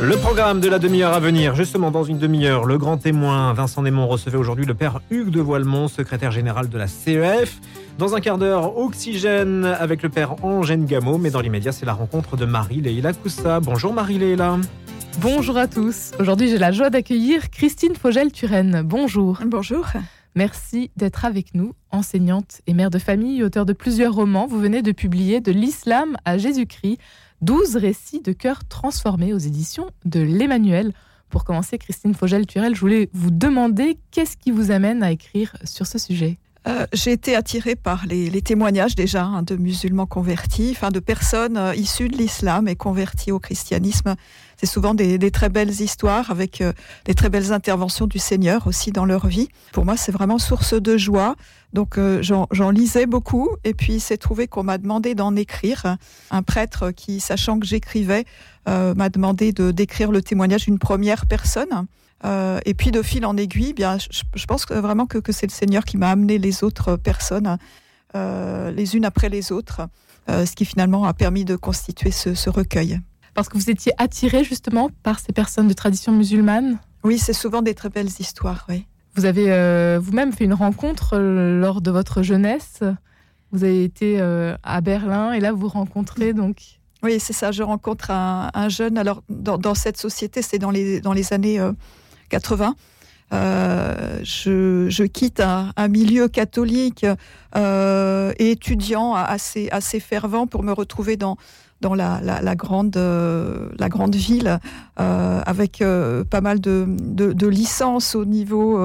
Le programme de la demi-heure à venir, justement dans une demi-heure, le grand témoin Vincent Némon recevait aujourd'hui le père Hugues de Voilemont, secrétaire général de la CEF. Dans un quart d'heure, Oxygène avec le père Angène Gameau, mais dans l'immédiat, c'est la rencontre de Marie-Léila Coussa. Bonjour Marie-Léila. Bonjour à tous. Aujourd'hui, j'ai la joie d'accueillir Christine Fogel-Turenne. Bonjour. Bonjour. Merci d'être avec nous, enseignante et mère de famille, auteur de plusieurs romans. Vous venez de publier De l'islam à Jésus-Christ, 12 récits de cœur transformés aux éditions de l'Emmanuel. Pour commencer, Christine Fogel-Turel, je voulais vous demander qu'est-ce qui vous amène à écrire sur ce sujet? Euh, j'ai été attirée par les, témoignages déjà hein, de musulmans convertis, enfin de personnes euh, issues de l'islam et converties au christianisme. C'est souvent des, très belles histoires avec euh, des très belles interventions du Seigneur aussi dans leur vie. Pour moi, c'est vraiment source de joie. Donc j'en lisais beaucoup et puis il s'est trouvé qu'on m'a demandé d'en écrire. Un prêtre qui, sachant que j'écrivais, m'a demandé de d'écrire le témoignage d'une première personne. Euh, et puis de fil en aiguille, bien, je, pense vraiment que, c'est le Seigneur qui m'a amené les autres personnes, euh, les unes après les autres, euh, ce qui finalement a permis de constituer ce, recueil. Parce que vous étiez attiré justement par ces personnes de tradition musulmane? Oui, c'est souvent des très belles histoires, oui. Vous avez vous-même fait une rencontre lors de votre jeunesse. Vous avez été à Berlin et là vous rencontrez donc. Oui, c'est ça. Je rencontre un, jeune. Alors dans, cette société, c'est dans les dans les années 80. Euh, je, quitte un, milieu catholique euh, et étudiant assez, assez fervent pour me retrouver dans, dans la, grande, euh, la grande ville avec pas mal de, de, licences au niveau,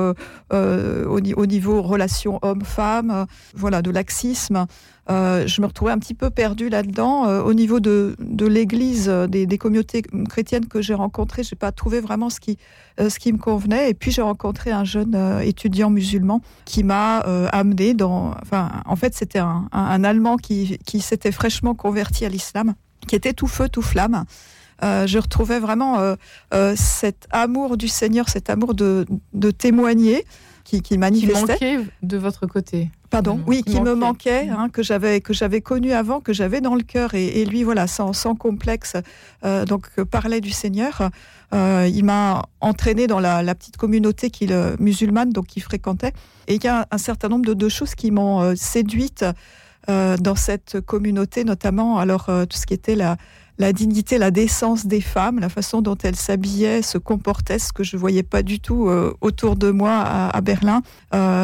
au, au, niveau relations homme-femme, voilà, de laxisme. Euh, je me retrouvais un petit peu perdue là-dedans. Euh, au niveau de, de l'Église, euh, des, des, communautés chrétiennes que j'ai rencontrées, j'ai pas trouvé vraiment ce qui, ce qui me convenait. Et puis j'ai rencontré un jeune étudiant musulman qui m'a amené dans. Enfin, en fait, c'était un, un, Allemand qui, qui s'était fraîchement converti à l'islam, qui était tout feu, tout flamme. je retrouvais vraiment cet amour du Seigneur, cet amour de, de témoigner qui, qui manifestait. Qui manquait de votre côté. Pardon, oui, qui, me manquait, hein, que j'avais que j'avais connu avant, que j'avais dans le cœur, et, lui, voilà, sans, sans complexe, euh, donc parlait du Seigneur. Euh, il m'a entraîné dans la, petite communauté qu'il euh, musulmane, donc qu'il fréquentait. Et il y a un certain nombre de, choses qui m'ont séduite dans cette communauté, notamment alors tout ce qui était la la dignité, la décence des femmes, la façon dont elles s'habillaient, se comportaient, ce que je voyais pas du tout autour de moi à, Berlin.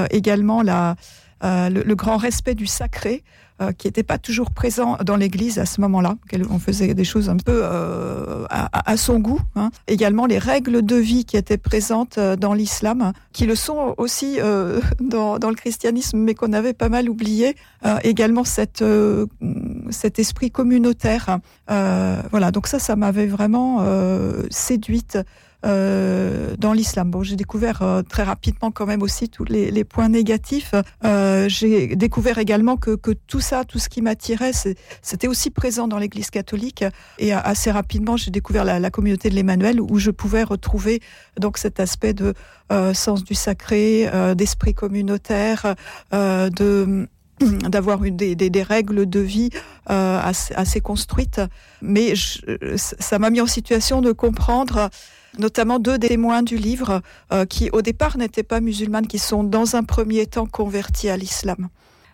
également la, euh, le, grand respect du sacré, euh, qui n'était pas toujours présent dans l'Église à ce moment-là. On faisait des choses un peu euh, à, son goût. Hein. Également les règles de vie qui étaient présentes dans l'islam, qui le sont aussi dans, le christianisme, mais qu'on avait pas mal oublié. également cette, cet esprit communautaire. voilà, donc ça, ça m'avait vraiment séduite. Euh, dans l'islam. Bon, j'ai découvert euh, très rapidement quand même aussi tous les, points négatifs. Euh, j'ai découvert également que, que, tout ça, tout ce qui m'attirait, c'était aussi présent dans l'Église catholique. Et assez rapidement, j'ai découvert la, la, communauté de l'Emmanuel où je pouvais retrouver donc cet aspect de sens du sacré, d'esprit communautaire, de d'avoir des, des, des, règles de vie euh, assez, construites. Mais ça m'a mis en situation de comprendre notamment deux témoins du livre euh, qui au départ n'étaient pas musulmanes, qui sont dans un premier temps convertis à l'islam.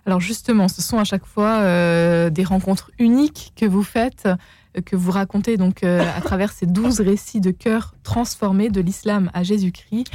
Alors justement, ce sont à chaque fois euh, des rencontres uniques que vous faites, que vous racontez donc à travers ces douze récits de cœur transformés de l'islam à Jésus-Christ.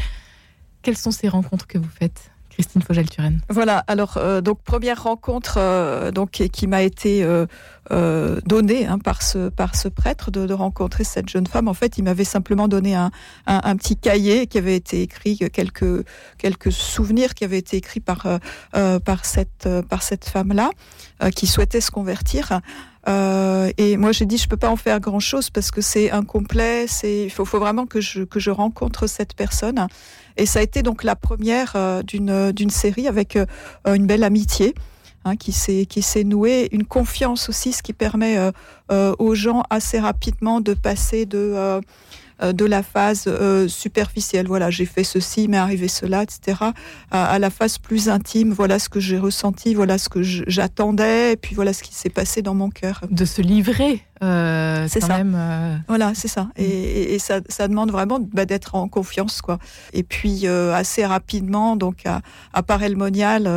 Quelles sont ces rencontres que vous faites? Christine Fogel-Turenne. Voilà, alors euh, donc première rencontre euh, donc qui m'a été euh, donnée hein, par ce par ce prêtre de, rencontrer cette jeune femme. En fait, il m'avait simplement donné un, un, petit cahier qui avait été écrit quelques quelques souvenirs qui avaient été écrits par par cette par cette femme là qui souhaitait se convertir. Et moi, j'ai dit, je peux pas en faire grand chose parce que c'est incomplet. C'est, il faut, vraiment que je que je rencontre cette personne. Et ça a été donc la première euh, d'une série avec euh, une belle amitié. Hein, qui s'est qui s'est nouée, une confiance aussi, ce qui permet euh, aux gens assez rapidement de passer de de la phase superficielle. Voilà, j'ai fait ceci, mais arrivé cela, etc. À, la phase plus intime. Voilà ce que j'ai ressenti, voilà ce que j'attendais, et puis voilà ce qui s'est passé dans mon cœur. De se livrer c'est ça. Même, Voilà, c'est ça. Et, ça, demande vraiment bah, d'être en confiance, quoi. Et puis assez rapidement, donc à, à Parelmonial,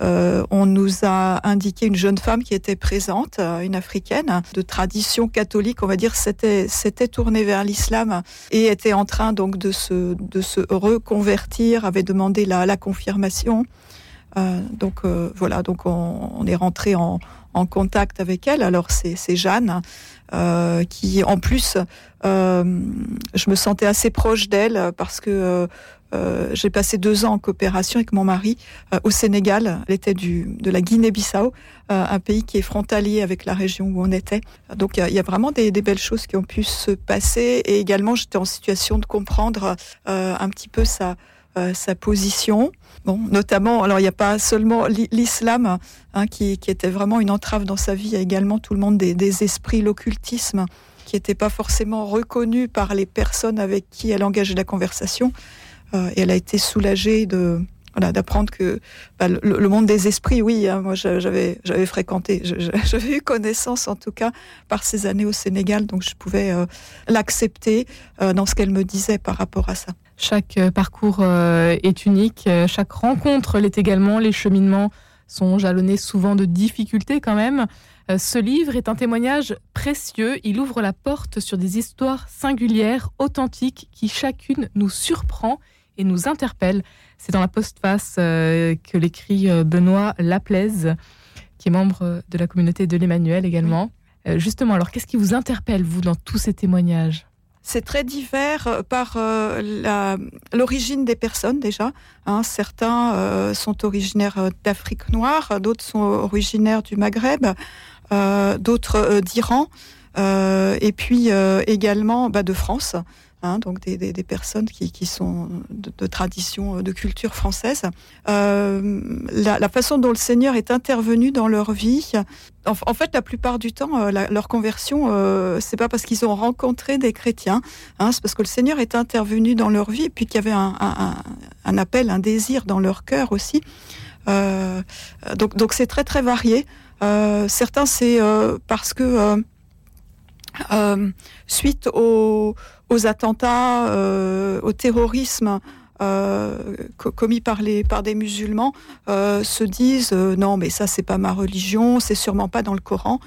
on nous a indiqué une jeune femme qui était présente, une africaine de tradition catholique, on va dire, s'était s'était tournée vers l'islam et était en train donc de se de se reconvertir, avait demandé la, la confirmation. Euh, donc euh, voilà, donc on, est rentré en, contact avec elle. Alors c'est Jeanne euh, qui, en plus, je me sentais assez proche d'elle parce que j'ai passé deux ans en coopération avec mon mari au Sénégal. Elle était du, de la Guinée-Bissau, un pays qui est frontalier avec la région où on était. Donc il y, a vraiment des, des, belles choses qui ont pu se passer. Et également, j'étais en situation de comprendre un petit peu sa, sa position. Bon, notamment, alors il n'y a pas seulement l'islam hein, qui, était vraiment une entrave dans sa vie, il y a également tout le monde des, esprits, l'occultisme, qui n'était pas forcément reconnu par les personnes avec qui elle engageait la conversation. Euh, et elle a été soulagée de voilà, d'apprendre que bah, le, monde des esprits, oui, hein, moi j'avais j'avais fréquenté, j'avais eu connaissance en tout cas par ces années au Sénégal, donc je pouvais euh, l'accepter euh, dans ce qu'elle me disait par rapport à ça. Chaque euh, parcours euh, est unique, euh, chaque rencontre l'est également, les cheminements sont jalonnés souvent de difficultés quand même. Ce livre est un témoignage précieux, il ouvre la porte sur des histoires singulières, authentiques, qui chacune nous surprend et nous interpelle. C'est dans la postface que l'écrit Benoît Laplaise, qui est membre de la communauté de l'Emmanuel également. Justement, alors qu'est-ce qui vous interpelle, vous, dans tous ces témoignages? C'est très divers euh, par euh, l'origine des personnes déjà. Hein. certains euh, sont originaires d'Afrique noire, d'autres sont originaires du Maghreb, d'autres d'Iran, et puis également bah, de France. Hein, donc des, des, des, personnes qui, qui sont de, de, tradition, de culture française. Euh, la, la, façon dont le Seigneur est intervenu dans leur vie, en, en fait, la plupart du temps, euh, la, leur conversion, euh, c'est pas parce qu'ils ont rencontré des chrétiens, hein, c'est parce que le Seigneur est intervenu dans leur vie, et puis qu'il y avait un, un, un, appel, un désir dans leur cœur aussi. Euh, donc, donc c'est très très varié. Euh, certains, c'est euh, parce que suite au aux attentats, euh, au terrorisme euh, commis par, les, par des musulmans euh, se disent non mais ça c'est pas ma religion, c'est sûrement pas dans le Coran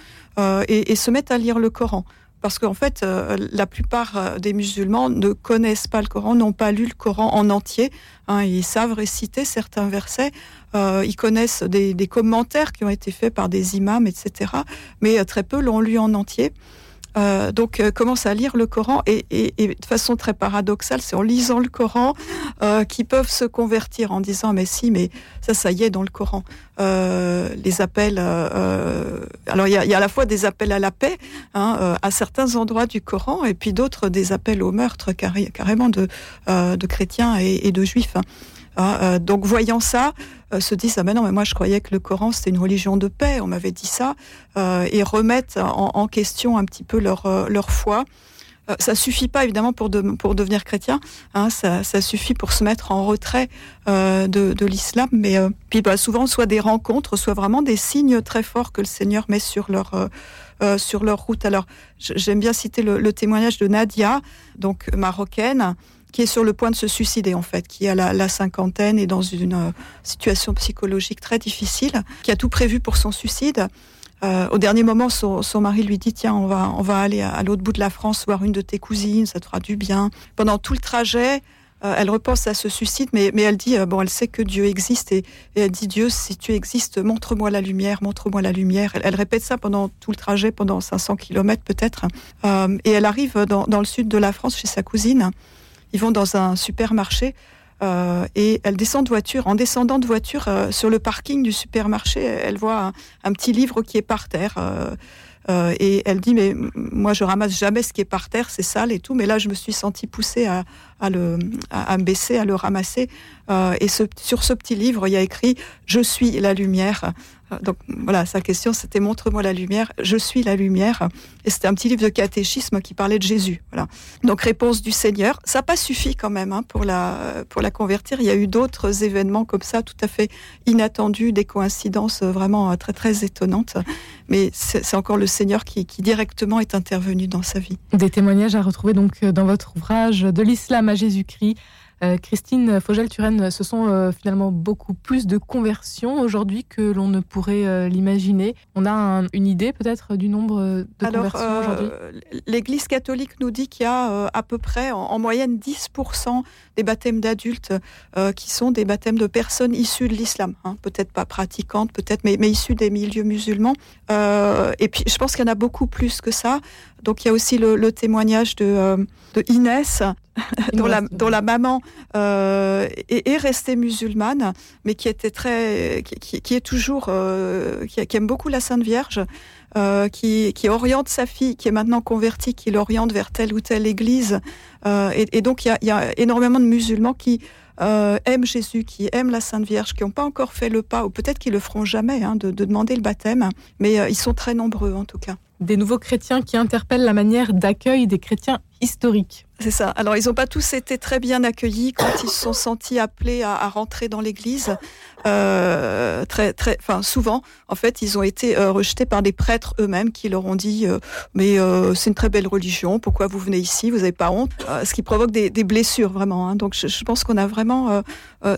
et, se mettent à lire le Coran parce qu'en fait, la plupart des musulmans ne connaissent pas le Coran, n'ont pas lu le Coran en entier. Hein, ils savent réciter certains versets, ils connaissent des, des, commentaires qui ont été faits par des imams, etc. Mais très peu l'ont lu en entier. Euh, donc euh, commence à lire le Coran et, et, et, de façon très paradoxale, c'est en lisant le Coran euh, qu'ils peuvent se convertir en disant mais si, mais ça, ça y est dans le Coran. Euh, les appels, euh, alors il y a, y a, à la fois des appels à la paix hein, à certains endroits du Coran et puis d'autres des appels au meurtre carrément de, de chrétiens et, et de juifs. Hein. Ah, euh, donc voyant ça, euh, se disent ah ben non mais moi je croyais que le Coran c'était une religion de paix, on m'avait dit ça, euh, et remettent en, question un petit peu leur leur foi. ça suffit pas évidemment pour, de, pour devenir chrétien, hein, ça, ça, suffit pour se mettre en retrait de, de l'islam, mais puis bah, souvent soit des rencontres, soit vraiment des signes très forts que le Seigneur met sur leur sur leur route. Alors j'aime bien citer le, témoignage de Nadia, donc marocaine, qui est sur le point de se suicider en fait, qui a la, cinquantaine et dans une euh, situation psychologique très difficile, qui a tout prévu pour son suicide. Euh, au dernier moment, son, son, mari lui dit tiens, on va on va aller à, l'autre bout de la France voir une de tes cousines, ça te fera du bien. Pendant tout le trajet, euh, elle repense à ce suicide, mais, mais elle dit bon, elle sait que Dieu existe et, elle dit Dieu, si tu existes, montre-moi la lumière, montre-moi la lumière. Elle, elle, répète ça pendant tout le trajet, pendant 500 kilomètres peut-être, euh, et elle arrive dans, dans le sud de la France chez sa cousine. Ils vont dans un supermarché euh, et elle descend de voiture. En descendant de voiture euh, sur le parking du supermarché, elle voit un, petit livre qui est par terre. Euh, et elle dit mais moi je ramasse jamais ce qui est par terre, c'est sale et tout. Mais là je me suis sentie poussée à, à, le, à, me baisser, à le ramasser. Euh, et sur ce petit livre, il y a écrit Je suis la lumière. Euh, donc voilà, sa question c'était Montre-moi la lumière. Je suis la lumière. Et c'était un petit livre de catéchisme qui parlait de Jésus. Voilà. Donc réponse du Seigneur. Ça n'a pas suffi quand même hein, pour, la, pour la convertir. Il y a eu d'autres événements comme ça, tout à fait inattendus, des coïncidences vraiment très très étonnantes. Mais c'est encore le Seigneur qui, qui directement est intervenu dans sa vie. Des témoignages à retrouver donc dans votre ouvrage De l'islam à Jésus-Christ euh, Christine Fogel-Turenne, ce sont euh, finalement beaucoup plus de conversions aujourd'hui que l'on ne pourrait euh, l'imaginer. On a une idée peut-être du nombre de conversions aujourd'hui? L'Église catholique nous dit qu'il y a à peu près en, moyenne 10% des baptêmes d'adultes qui sont des baptêmes de personnes issues de l'islam. Hein. peut-être pas pratiquantes, peut-être, mais, mais issues des milieux musulmans. et puis je pense qu'il y en a beaucoup plus que ça. Donc il y a aussi le, témoignage de, de Inès, dont, la, dont, la, maman euh, est, restée musulmane, mais qui était très, qui, est toujours, euh, qui, aime beaucoup la Sainte Vierge, euh, qui, oriente sa fille, qui est maintenant convertie, qui l'oriente vers telle ou telle église. Et, donc il y, a, énormément de musulmans qui aiment Jésus, qui aiment la Sainte Vierge, qui n'ont pas encore fait le pas, ou peut-être qu'ils le feront jamais, hein, de, de, demander le baptême, mais ils sont très nombreux en tout cas. Des nouveaux chrétiens qui interpellent la manière d'accueil des chrétiens historiques. C'est ça. Alors, ils n'ont pas tous été très bien accueillis quand ils se sont sentis appelés à, rentrer dans l'Église. Euh, très, très, enfin, souvent, en fait, ils ont été euh, rejetés par des prêtres eux-mêmes qui leur ont dit euh, Mais c'est une très belle religion, pourquoi vous venez ici Vous n'avez pas honte Ce qui provoque des, blessures, vraiment. Hein. Donc, je, pense qu'on a vraiment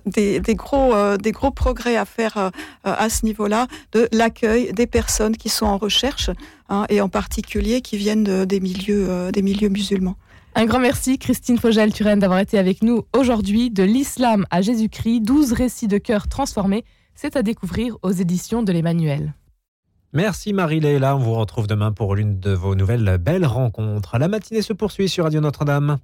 des, gros, des gros progrès à faire à ce niveau-là de l'accueil des personnes qui sont en recherche hein, et en particulier qui viennent des, milieux, des milieux musulmans. Un grand merci, Christine Fogel-Turenne, d'avoir été avec nous aujourd'hui. De l'islam à Jésus-Christ, 12 récits de cœur transformés. C'est à découvrir aux éditions de l'Emmanuel. Merci Marie-Léla. On vous retrouve demain pour l'une de vos nouvelles belles rencontres. La matinée se poursuit sur Radio Notre-Dame.